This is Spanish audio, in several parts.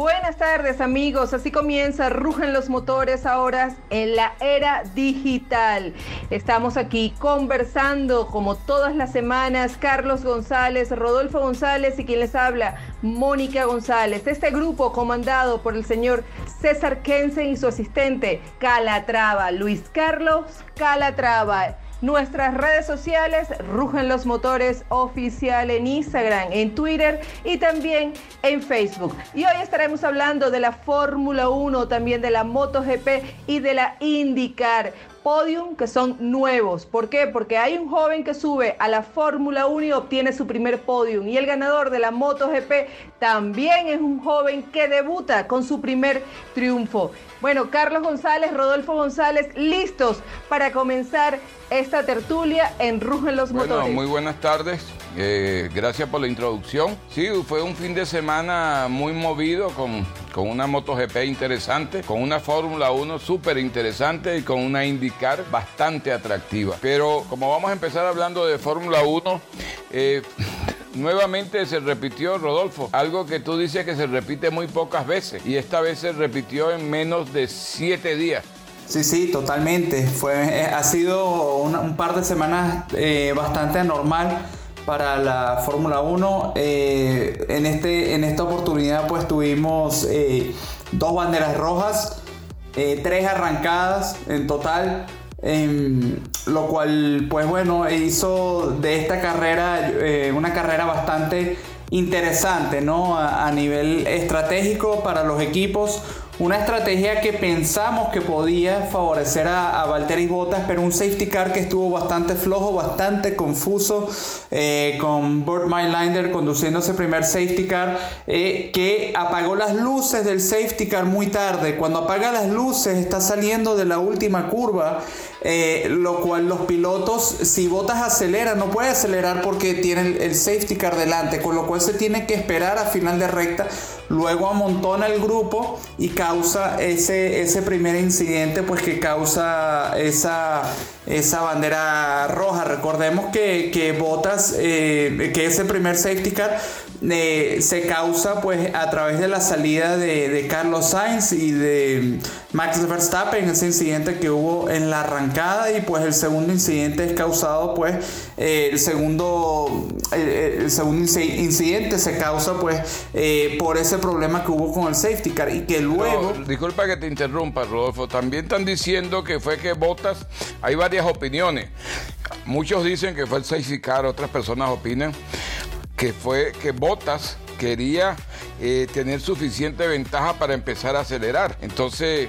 Buenas tardes amigos, así comienza Rugen los motores ahora en la era digital. Estamos aquí conversando como todas las semanas Carlos González, Rodolfo González y quien les habla, Mónica González. Este grupo comandado por el señor César Kensen y su asistente Calatrava, Luis Carlos Calatrava. Nuestras redes sociales, Rugen los Motores Oficial en Instagram, en Twitter y también en Facebook. Y hoy estaremos hablando de la Fórmula 1, también de la MotoGP y de la IndyCar podium que son nuevos. ¿Por qué? Porque hay un joven que sube a la Fórmula 1 y obtiene su primer podium. Y el ganador de la MotoGP también es un joven que debuta con su primer triunfo. Bueno, Carlos González, Rodolfo González, listos para comenzar esta tertulia en Rugen los bueno, Motores. Muy buenas tardes. Eh, gracias por la introducción. Sí, fue un fin de semana muy movido con, con una MotoGP interesante, con una Fórmula 1 súper interesante y con una IndyCar bastante atractiva. Pero como vamos a empezar hablando de Fórmula 1, eh, nuevamente se repitió, Rodolfo, algo que tú dices que se repite muy pocas veces y esta vez se repitió en menos de siete días. Sí, sí, totalmente. Fue, eh, ha sido un par de semanas bastante anormal para la Fórmula 1. Eh, en, este, en esta oportunidad pues tuvimos eh, dos banderas rojas, eh, tres arrancadas en total. em, lo cual pues bueno hizo de esta carrera una carrera bastante interesante ¿no? a nivel estratégico para los equipos una estrategia que pensamos que podía favorecer a, a Valtteri Bottas, pero un safety car que estuvo bastante flojo, bastante confuso, eh, con Burt Mylander conduciendo ese primer safety car, eh, que apagó las luces del safety car muy tarde. Cuando apaga las luces está saliendo de la última curva, eh, lo cual los pilotos, si Bottas acelera, no puede acelerar porque tiene el, el safety car delante, con lo cual se tiene que esperar a final de recta, luego amontona el grupo y causa ese, ese primer incidente, pues que causa esa, esa bandera roja. Recordemos que, que Bottas, eh, que ese primer safety car eh, se causa pues a través de la salida de, de Carlos Sainz y de Max Verstappen, ese incidente que hubo en la arrancada y pues el segundo incidente es causado pues eh, el segundo el, el segundo inci- incidente se causa pues por ese problema que hubo con el safety car y que luego No, disculpa que te interrumpa, Rodolfo. También están diciendo que fue que Botas, hay varias opiniones. Muchos dicen que fue el safety car, otras personas opinan que fue que Botas quería eh, tener suficiente ventaja para empezar a acelerar. Entonces,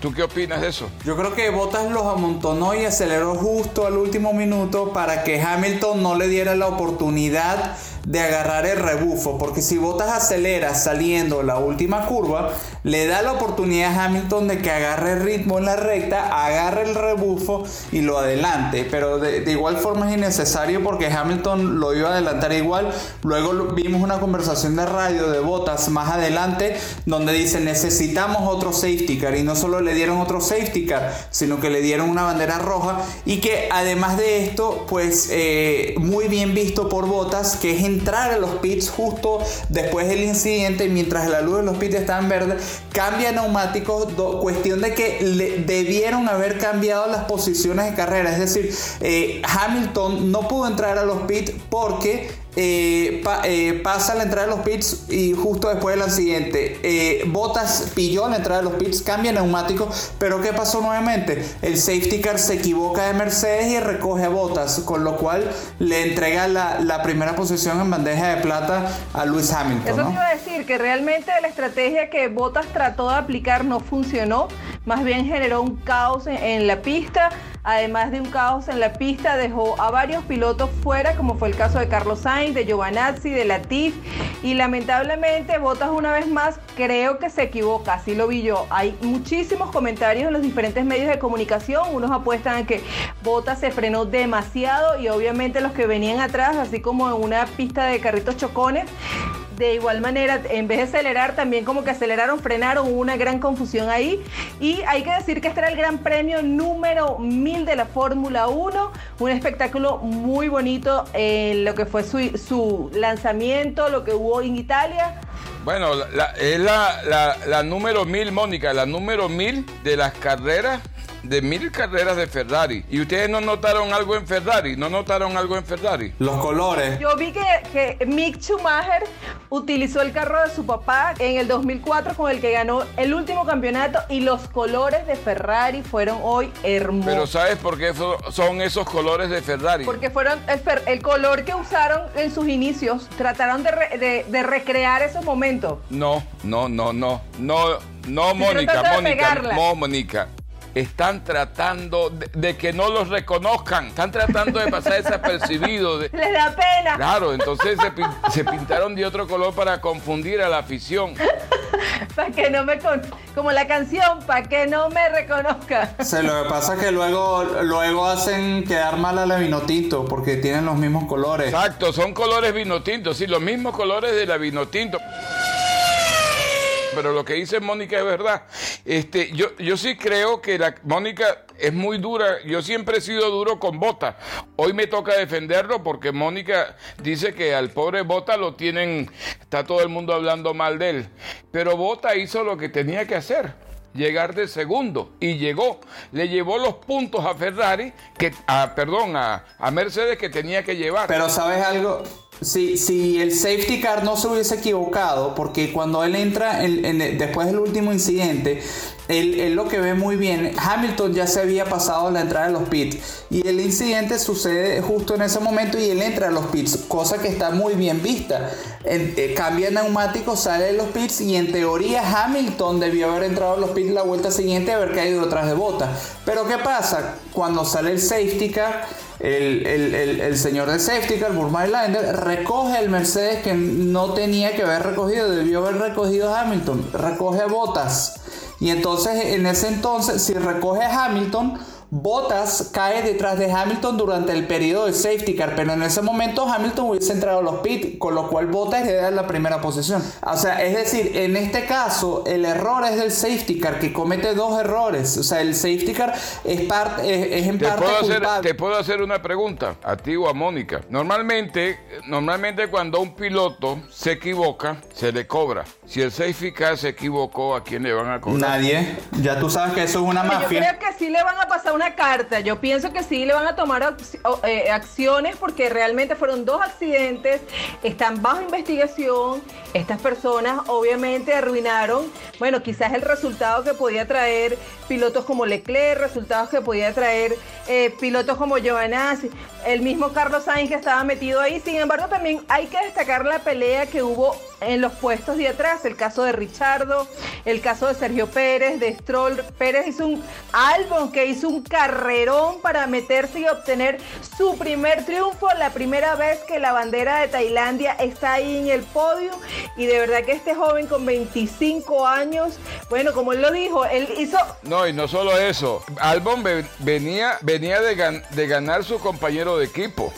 ¿tú qué opinas de eso? Yo creo que Bottas los amontonó y aceleró justo al último minuto para que Hamilton no le diera la oportunidad de agarrar el rebufo. Porque si Bottas acelera saliendo la última curva, le da la oportunidad a Hamilton de que agarre el ritmo en la recta, agarre el rebufo y lo adelante. Pero de, igual forma es innecesario porque Hamilton lo iba a adelantar igual. Luego vimos una conversación de radio de Bottas más adelante donde dice necesitamos otro safety car y no solo le dieron otro safety car sino que le dieron una bandera roja y que además de esto pues eh, muy bien visto por Bottas que es entrar a los pits justo después del incidente mientras la luz de los pits está en verde cambia neumáticos cuestión de que le debieron haber cambiado las posiciones de carrera. Es decir eh, Hamilton no pudo entrar a los pits porque eh, pa- eh, pasa la entrada de los pits y justo después del accidente eh, Bottas pilló la entrada de los pits cambia neumáticos pero ¿qué pasó nuevamente? el safety car se equivoca de Mercedes y recoge a Bottas con lo cual le entrega la, la primera posición en bandeja de plata a Lewis Hamilton Eso ¿no? te iba a decir, que realmente la estrategia que Bottas trató de aplicar no funcionó, más bien generó un caos en, la pista, además de un caos en la pista dejó a varios pilotos fuera, como fue el caso de Carlos Sainz, de Giovanazzi, de Latif, y lamentablemente Bottas una vez más creo que se equivoca, así lo vi yo. Hay muchísimos comentarios en los diferentes medios de comunicación, unos apuestan a que Bottas se frenó demasiado y obviamente los que venían atrás, así como en una pista de carritos chocones, de igual manera, en vez de acelerar, también como que aceleraron, frenaron, hubo una gran confusión ahí. Y hay que decir que este era el gran premio número 1000 de la Fórmula 1, un espectáculo muy bonito en lo que fue su, su lanzamiento, lo que hubo en Italia. Bueno, es la, la número mil, Mónica, la número mil de las carreras de mil carreras de Ferrari. ¿Y ustedes no notaron algo en Ferrari? ¿No notaron algo en Ferrari? Los colores. Yo vi que, que Mick Schumacher utilizó el carro de su papá en el 2004 con el que ganó el último campeonato y los colores de Ferrari fueron hoy hermosos. Pero ¿sabes por qué son esos colores de Ferrari? Porque fueron el, color que usaron en sus inicios. Trataron de, de, recrear esos momentos. No, no, no, no, no, no, Mónica, Mónica, no, Mónica están tratando de, que no los reconozcan, están tratando de pasar desapercibido. Les da pena. Claro, entonces se, pintaron de otro color para confundir a la afición. para que no me con... como la canción, para que no me reconozca. Se lo que pasa es que luego, luego hacen quedar mal a la vinotinto porque tienen los mismos colores. Exacto, son colores vinotintos, sí, los mismos colores de la vinotinto pero lo que dice Mónica es verdad. Este, yo, yo sí creo que la Mónica es muy dura. Yo siempre he sido duro con Bota. Hoy me toca defenderlo porque Mónica dice que al pobre Bota lo tienen, está todo el mundo hablando mal de él. Pero Bota hizo lo que tenía que hacer llegar de segundo y llegó, le llevó los puntos a Ferrari, que, a, perdón, a, a Mercedes que tenía que llevar. Pero sabes algo, si, si el safety car no se hubiese equivocado, porque cuando él entra en, después del último incidente, él, lo que ve muy bien, Hamilton ya se había pasado la entrada de los pits y el incidente sucede justo en ese momento y él entra a los pits, cosa que está muy bien vista. Eh, cambia neumático, sale de los pits y en teoría Hamilton debió haber entrado a los pits la vuelta siguiente y haber caído detrás de bota. Pero ¿qué pasa? Cuando sale el safety car, el, señor de safety car, Burmeilander, recoge el Mercedes que no tenía que haber recogido, debió haber recogido Hamilton, recoge botas. Y entonces, en ese entonces, si recoge Hamilton, Bottas cae detrás de Hamilton durante el periodo de safety car, pero en ese momento Hamilton hubiese entrado a los pits, con lo cual Bottas hereda la primera posición. O sea, es decir, en este caso el error es del safety car que comete dos errores. O sea, el safety car es, parte, es, en ¿Te parte puedo hacer, Te puedo hacer una pregunta a ti o a Mónica. Normalmente, normalmente cuando un piloto se equivoca, se le cobra. Si el safety car se equivocó, ¿a quién le van a cobrar? Nadie. Ya tú sabes que eso es una mafia. Yo creo que sí le van a pasar una carta. Yo pienso que sí le van a tomar eh, acciones porque realmente fueron dos accidentes, están bajo investigación. Estas personas obviamente arruinaron, bueno, quizás el resultado que podía traer pilotos como Leclerc, resultados que podía traer eh, pilotos como Giovanazzi, el mismo Carlos Sainz que estaba metido ahí. Sin embargo, también hay que destacar la pelea que hubo en los puestos de atrás, el caso de Richardo, el caso de Sergio Pérez, de Stroll. Pérez hizo un álbum que hizo un carrerón para meterse y obtener su primer triunfo, la primera vez que la bandera de Tailandia está ahí en el podio. Y de verdad que este joven con 25 años, bueno, como él lo dijo, él hizo... No, y no solo eso, Albon venía, venía de, de ganar su compañero de equipo.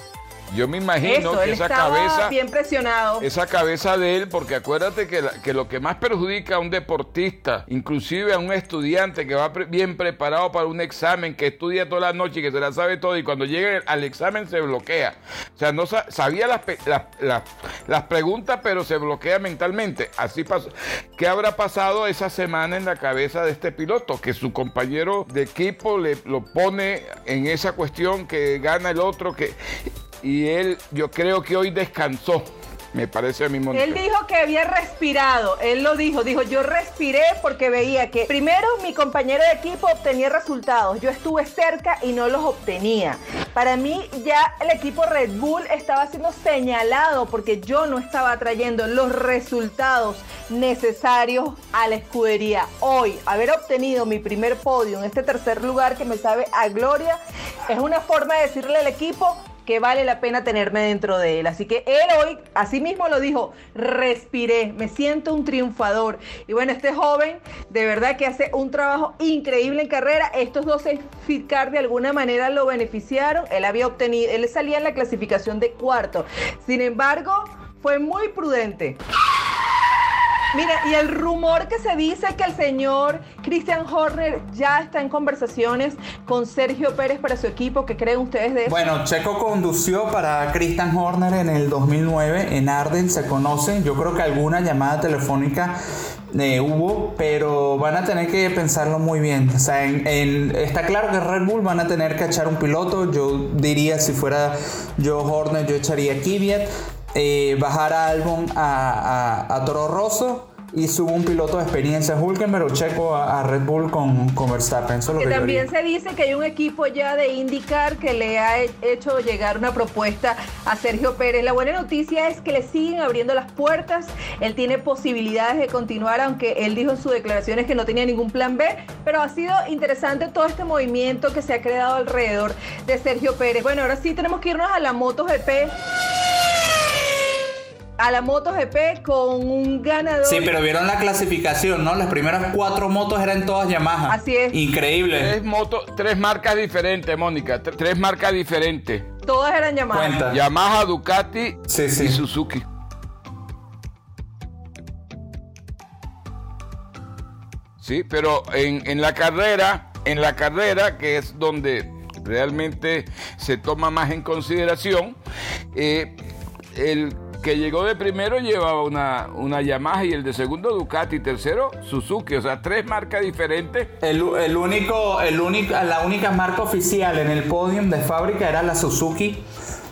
Yo me imagino que esa cabeza. Bien presionado. Esa cabeza de él, porque acuérdate que, que, lo que más perjudica a un deportista, inclusive a un estudiante que va bien preparado para un examen, que estudia toda la noche y que se la sabe todo, y cuando llega al examen se bloquea. O sea, no sabía las, las, las, preguntas, pero se bloquea mentalmente. Así pasó. ¿Qué habrá pasado esa semana en la cabeza de este piloto? Que su compañero de equipo le lo pone en esa cuestión que gana el otro, que y él yo creo que hoy descansó. Me parece a mí Él dijo que había respirado, él lo dijo, dijo, yo respiré porque veía que primero mi compañero de equipo obtenía resultados, yo estuve cerca y no los obtenía. Para mí ya el equipo Red Bull estaba siendo señalado porque yo no estaba trayendo los resultados necesarios a la escudería. Hoy, haber obtenido mi primer podio en este tercer lugar que me sabe a gloria, es una forma de decirle al equipo, que vale la pena tenerme dentro de él. Así que él hoy, así mismo lo dijo, respiré, me siento un triunfador. Y bueno, este joven de verdad que hace un trabajo increíble en carrera. Estos dos Fitcar de alguna manera lo beneficiaron. Él había obtenido, él salía en la clasificación de cuarto. Sin embargo, fue muy prudente. Mira, y el rumor que se dice que el señor Christian Horner ya está en conversaciones con Sergio Pérez para su equipo. ¿Qué creen ustedes de eso? Bueno, Checo condució para Christian Horner en el 2009 en Arden, se conocen. Yo creo que alguna llamada telefónica eh, hubo, pero van a tener que pensarlo muy bien. O sea, está claro que Red Bull van a tener que echar un piloto. Yo diría, si fuera yo Horner, yo echaría Kvyat. Eh, bajar a Albon a, a, a Toro Rosso y subo un piloto de experiencia Hulkenberg o Checo a, Red Bull con, con Verstappen. que, también se dice que hay un equipo ya de IndyCar que le ha hecho llegar una propuesta a Sergio Pérez. La buena noticia es que le siguen abriendo las puertas. Él tiene posibilidades de continuar, aunque él dijo en sus declaraciones que no tenía ningún plan B. Pero ha sido interesante todo este movimiento que se ha creado alrededor de Sergio Pérez. Bueno, ahora sí tenemos que irnos a la MotoGP a la MotoGP con un ganador. Sí, pero vieron la clasificación, ¿no? Las primeras cuatro motos eran todas Yamaha. Así es. Increíble. Tres, motos, tres marcas diferentes, Mónica. Tres marcas diferentes. Todas eran Yamaha. Yamaha, Ducati y Suzuki. Sí, pero en, en la carrera, en la carrera, que es donde realmente se toma más en consideración, eh, el que llegó de primero llevaba una, una Yamaha y el de segundo Ducati, tercero Suzuki, o sea, tres marcas diferentes. El, el único, la única marca oficial en el podium de fábrica era la Suzuki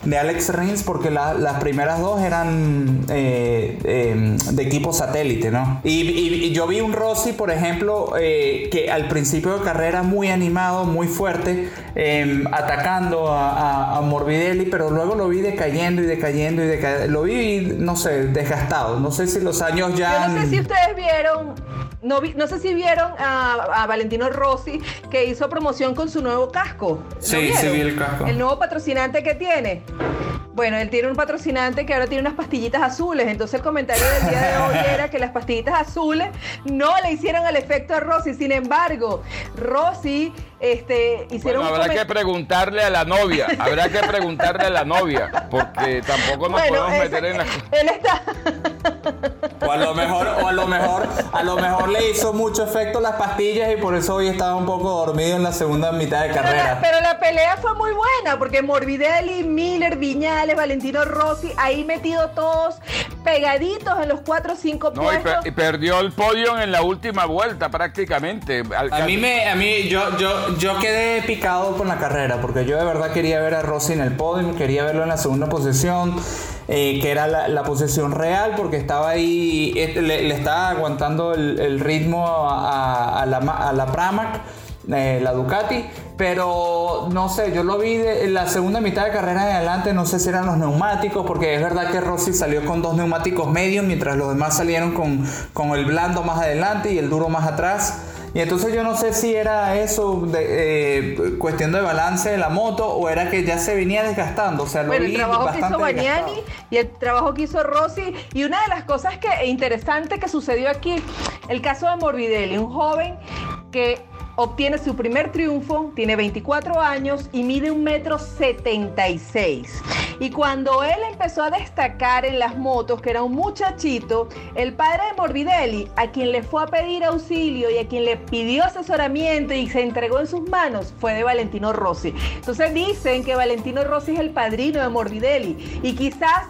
de Alex Rins porque las primeras dos eran eh, em, de equipo satélite, ¿no? Y, yo vi un Rossi, por ejemplo, eh, que al principio de carrera muy animado, muy fuerte, em, atacando a, Morbidelli, pero luego lo vi decayendo y decayendo y decayendo. Lo vi, no sé, desgastado. No sé si los años ya... Yo no sé si ustedes vieron no, no, sé si vieron a, Valentino Rossi que hizo promoción con su nuevo casco. sí, sí vi el casco. El nuevo patrocinante que tiene. Bueno, él tiene un patrocinante que ahora tiene unas pastillitas azules. Entonces el comentario del día de hoy era que las pastillitas azules no le hicieron el efecto a Rossi. Sin embargo, Rossi este, hicieron bueno, habrá que preguntarle a la novia, habrá que preguntarle a la novia, porque tampoco nos podemos meter en la... Él está... O a lo mejor, o a lo mejor, a lo mejor le hizo mucho efecto las pastillas y por eso hoy estaba un poco dormido en la segunda mitad de carrera. Pero la, pelea fue muy buena, porque Morbidelli, Miller, Viñales, Valentino Rossi, ahí metidos todos pegaditos en los cuatro o cinco puestos. Y, perdió el podio en la última vuelta prácticamente. a mí me, a mí, yo, yo, yo quedé picado con la carrera, porque yo de verdad quería ver a Rossi en el podio, quería verlo en la segunda posición. Eh, que era la, posición real, porque estaba ahí, este, le, estaba aguantando el, ritmo a, la, a la Pramac, eh, la Ducati, pero no sé, yo lo vi en la segunda mitad de carrera en adelante, no sé si eran los neumáticos, porque es verdad que Rossi salió con dos neumáticos medios, mientras los demás salieron con, con el blando más adelante y el duro más atrás. Y entonces yo no sé si era eso de eh, cuestión de balance de la moto o era que ya se venía desgastando. O sea, bueno, el trabajo que hizo Bagnani y el trabajo que hizo Rossi. Y una de las cosas que interesante que sucedió aquí, el caso de Morbidelli, un joven que obtiene su primer triunfo, tiene 24 años y mide un metro 76. Y cuando él empezó a destacar en las motos, que era un muchachito, el padre de Morbidelli, a quien le fue a pedir auxilio y a quien le pidió asesoramiento y se entregó en sus manos, fue de Valentino Rossi. Entonces dicen que Valentino Rossi es el padrino de Morbidelli y quizás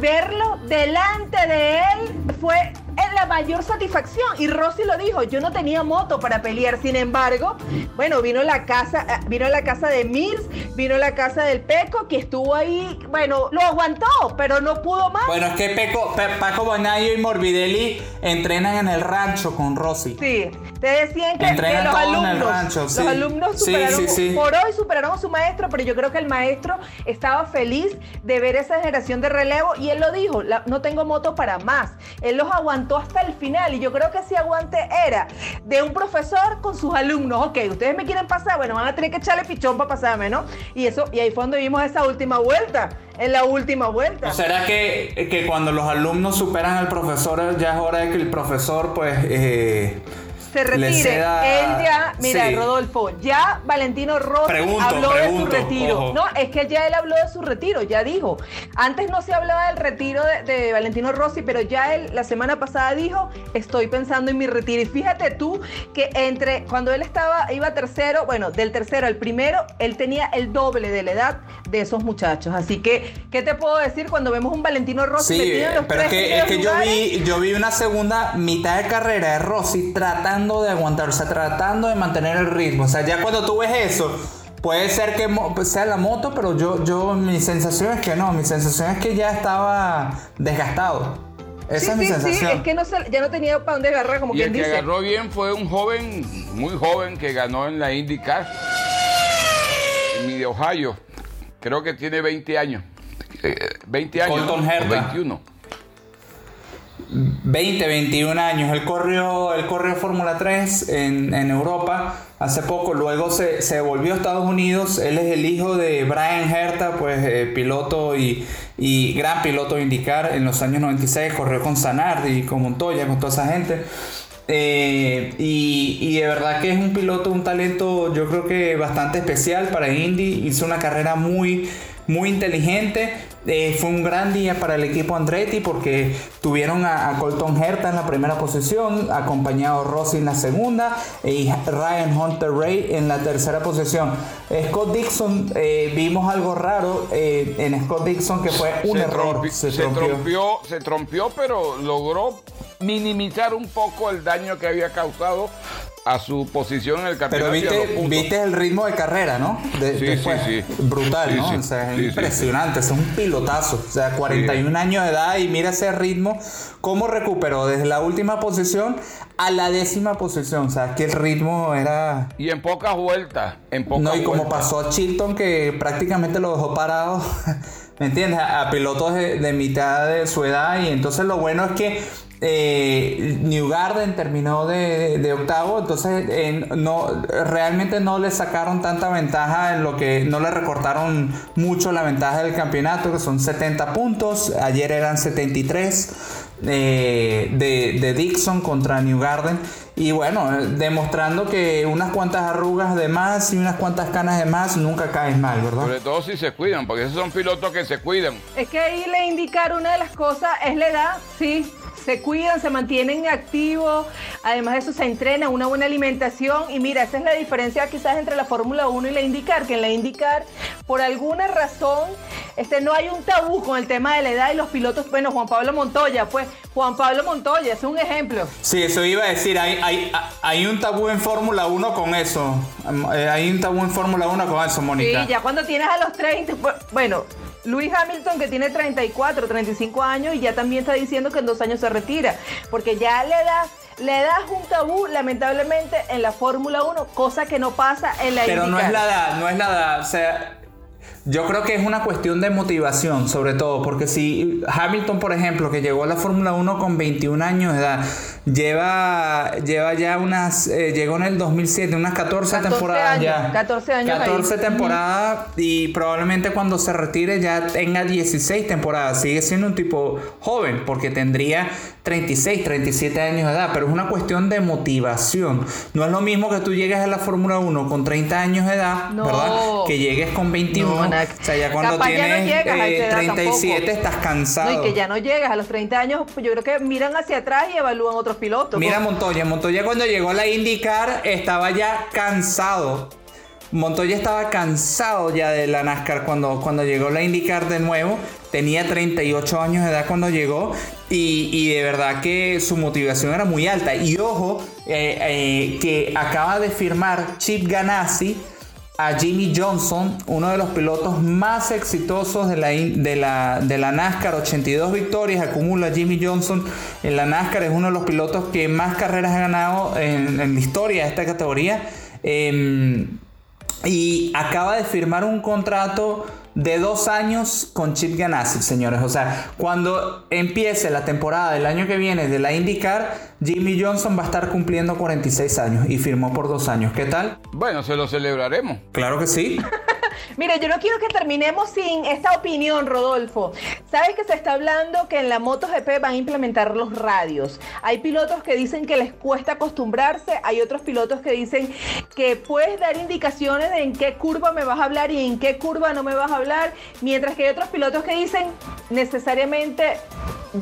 verlo delante de él fue la mayor satisfacción. Y Rossi lo dijo, yo no tenía moto para pelear. Sin embargo, bueno, vino la casa, eh, vino la casa de Mirs, vino la casa del Peco, que estuvo ahí, bueno, lo aguantó, pero no pudo más. Bueno, es que Peco, Paco Bonayo y Morbidelli entrenan en el rancho con Rossi. Sí, te decían que, los alumnos, los alumnos superaron, por hoy superaron a su maestro, pero yo creo que el maestro estaba feliz de ver esa generación de relevo y él lo dijo, no tengo moto para más. Él los aguantó hasta el final y yo creo que ese aguante era de un profesor con sus alumnos. Ok, ustedes me quieren pasar, bueno, van a tener que echarle pichón para pasarme, ¿no? Y eso, y ahí fue donde vimos esa última vuelta, en la última vuelta. ¿Será que, que cuando los alumnos superan al profesor ya es hora de que el profesor pues... Eh, se retire, él ya, mira, Rodolfo, ya Valentino Rossi habló de su retiro. No, es que ya él habló de su retiro, ya dijo. Antes no se hablaba del retiro de, Valentino Rossi, pero ya él la semana pasada dijo, estoy pensando en mi retiro. Y fíjate tú que entre cuando él estaba, iba tercero, bueno, del tercero al primero, él tenía el doble de la edad de esos muchachos. Así que, ¿qué te puedo decir cuando vemos un Valentino Rossi sí, pero es que, es que yo vi, yo vi una segunda mitad de carrera de Rossi tratando de aguantar, o sea, tratando de mantener el ritmo. O sea, ya cuando tú ves eso, puede ser que sea la moto, pero yo, yo, mi sensación es que no, mi sensación es que ya estaba desgastado. Esa es mi sensación. Sí, es que no ya no tenía para dónde agarrar, como y quien el que agarró bien fue un joven, muy joven, que ganó en la IndyCar, mi de Ohio. Creo que tiene 20 años. 20 eh, años. Colton Herta. 21. 20, 21 años. Él corrió, Fórmula 3 en, Europa hace poco, luego se, volvió a Estados Unidos. Él es el hijo de Brian Herta, pues eh, piloto y, gran piloto de indicar en los años 96. Corrió con Sanard y con Montoya, con toda esa gente. Eh, y, y, de verdad que es un piloto, un talento, yo creo que bastante especial para Indy. Hizo una carrera muy muy inteligente. Eh, fue un gran día para el equipo Andretti porque tuvieron a, Colton Herta en la primera posición, acompañado Rossi en la segunda y Ryan Hunter Ray en la tercera posición. Scott Dixon, eh, vimos algo raro eh, en Scott Dixon que fue un error. se, trompió. se trompió, pero logró minimizar un poco el daño que había causado a su posición en el campeonato. Pero viste, el ritmo de carrera, ¿no? De, sí, sí, sí, Brutal, ¿no? o sea, es impresionante, es un pilotazo. O sea, 41 años de edad y mira ese ritmo, cómo recuperó desde la última posición a la décima posición. O sea, que el ritmo era. Y en pocas vueltas. En pocas no, y como pasó a Chilton, que prácticamente lo dejó parado. ¿Me entiendes? A, pilotos de, de mitad de su edad. Y entonces lo bueno es que eh, New Garden terminó de, octavo, entonces no, realmente no le sacaron tanta ventaja en lo que no le recortaron mucho la ventaja del campeonato, que son 70 puntos, ayer eran 73 eh, de, de, Dixon contra New Garden. Y bueno, demostrando que unas cuantas arrugas de más y unas cuantas canas de más nunca caen mal, ¿verdad? Sobre todo si se cuidan, porque esos son pilotos que se cuidan. Es que ahí le indicar una de las cosas es la edad, sí, se cuidan, se mantienen activos, además de eso se entrena, una buena alimentación y mira, esa es la diferencia quizás entre la Fórmula 1 y la IndyCar, que en la IndyCar por alguna razón este, no hay un tabú con el tema de la edad y los pilotos, bueno, Juan Pablo Montoya, pues Juan Pablo Montoya es un ejemplo. Sí, eso iba a decir, hay, hay, hay un tabú en Fórmula 1 con eso, eh, hay un tabú en Fórmula 1 con eso, Mónica. Sí, ya cuando tienes a los 30, pues, bueno, Luis Hamilton, que tiene 34, 35 años y ya también está diciendo que en dos años se retira, porque ya le das, le das un tabú, lamentablemente, en la Fórmula 1, cosa que no pasa en la Pero no es la edad, no es la edad, o sea, yo creo que es una cuestión de motivación, sobre todo, porque si Hamilton, por ejemplo, que llegó a la Fórmula 1 con 21 años de edad, lleva, lleva ya unas, eh, llegó en el 2007, unas 14, temporadas ya. 14 años. 14 temporadas y probablemente cuando se retire ya tenga 16 temporadas. Sigue siendo un tipo joven, porque tendría 36, 37 años de edad, pero es una cuestión de motivación. No es lo mismo que tú llegues a la Fórmula 1 con 30 años de edad, ¿verdad? Que llegues con 21. O sea, ya cuando tienes 37 eh, estás cansado. No, y que ya no llegas a los 30 años, pues yo creo que miran hacia atrás y evalúan otros pilotos. Mira Montoya, Montoya cuando llegó a la IndyCar estaba ya cansado. Montoya estaba cansado ya de la NASCAR cuando, cuando llegó la IndyCar de nuevo. Tenía 38 años de edad cuando llegó y, de verdad que su motivación era muy alta. Y ojo, eh, eh, que acaba de firmar Chip Ganassi a Jimmy Johnson, uno de los pilotos más exitosos de la, de la, de la NASCAR, 82 victorias acumula Jimmy Johnson en la NASCAR, es uno de los pilotos que más carreras ha ganado en, la historia de esta categoría. Em, y acaba de firmar un contrato de dos años con Chip Ganassi, señores. O sea, cuando empiece la temporada del año que viene de la IndyCar, Jimmy Johnson va a estar cumpliendo 46 años y firmó por dos años. ¿Qué tal? Bueno, se lo celebraremos. Claro que sí. Mire, yo no quiero que terminemos sin esta opinión, Rodolfo. ¿Sabes que se está hablando que en la MotoGP van a implementar los radios? Hay pilotos que dicen que les cuesta acostumbrarse, hay otros pilotos que dicen que puedes dar indicaciones de en qué curva me vas a hablar y en qué curva no me vas a hablar, mientras que hay otros pilotos que dicen necesariamente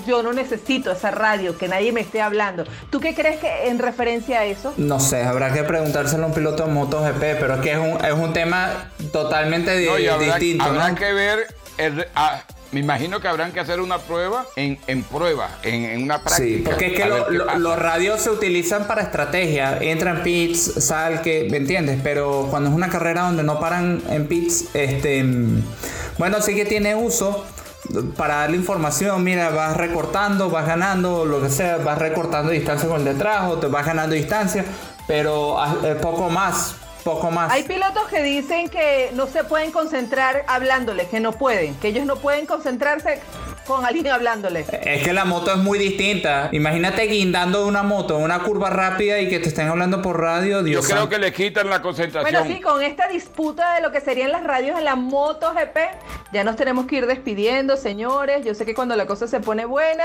yo no necesito esa radio, que nadie me esté hablando. ¿Tú qué crees que en referencia a eso? No sé, habrá que preguntárselo a un piloto de MotoGP, pero es que es un, es un tema totalmente distinto. Habrá que ver ah, me imagino que habrán que hacer una prueba en, prueba, en, una práctica. Sí, porque es que los radios se utilizan para estrategia. Entran pits, sal, que, ¿me entiendes? Pero cuando es una carrera donde no paran en pits, este, bueno, sí que tiene uso para darle información, mira, vas recortando, vas ganando, lo que sea, vas recortando distancia con el detrás o te vas ganando distancia, pero ah, poco más, poco más. Hay pilotos que dicen que no se pueden concentrar hablándole, que no pueden, que ellos no pueden concentrarse con alguien hablándole. Es que la moto es muy distinta. Imagínate guindando de una moto en una curva rápida y que te estén hablando por radio. Dios Yo creo que le quitan la concentración. Bueno, sí, con esta disputa de lo que serían las radios en la moto GP, ya nos tenemos que ir despidiendo, señores. Yo sé que cuando la cosa se pone buena,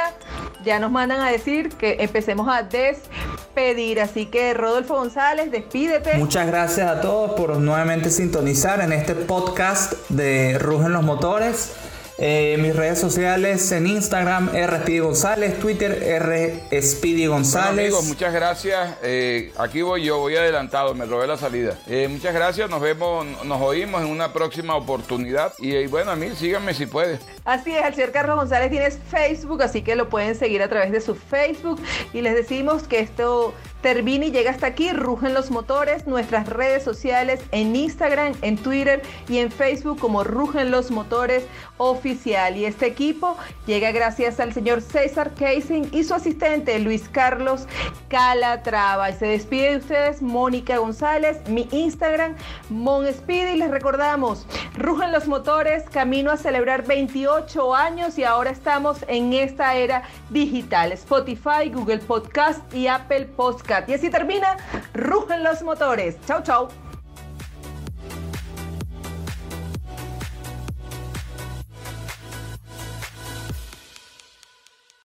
ya nos mandan a decir que empecemos a despedir. Así que, Rodolfo González, despídete. Muchas gracias a todos por nuevamente sintonizar en este podcast de Rugen los Motores. Eh, mis redes sociales en Instagram, R. González, Twitter, R. Speedy González. amigos, muchas gracias. Eh, aquí voy yo, voy adelantado, me robé la salida. Eh, muchas gracias, nos vemos, nos oímos en una próxima oportunidad. Y, bueno, a mí síganme si puede. Así es, el señor Carlos González tiene Facebook, así que lo pueden seguir a través de su Facebook. Y les decimos que esto termina y llega hasta aquí. Rugen los motores, nuestras redes sociales en Instagram, en Twitter y en Facebook como Rugen los motores oficial. Y este equipo llega gracias al señor César Casing y su asistente Luis Carlos Calatrava. Y se despide de ustedes Mónica González, mi Instagram, Mon Speedy. Les recordamos, Rugen los motores, camino a celebrar 28 años y ahora estamos en esta era digital. Spotify, Google Podcast y Apple Podcast. Y así termina, rugen los motores. Chau, chau.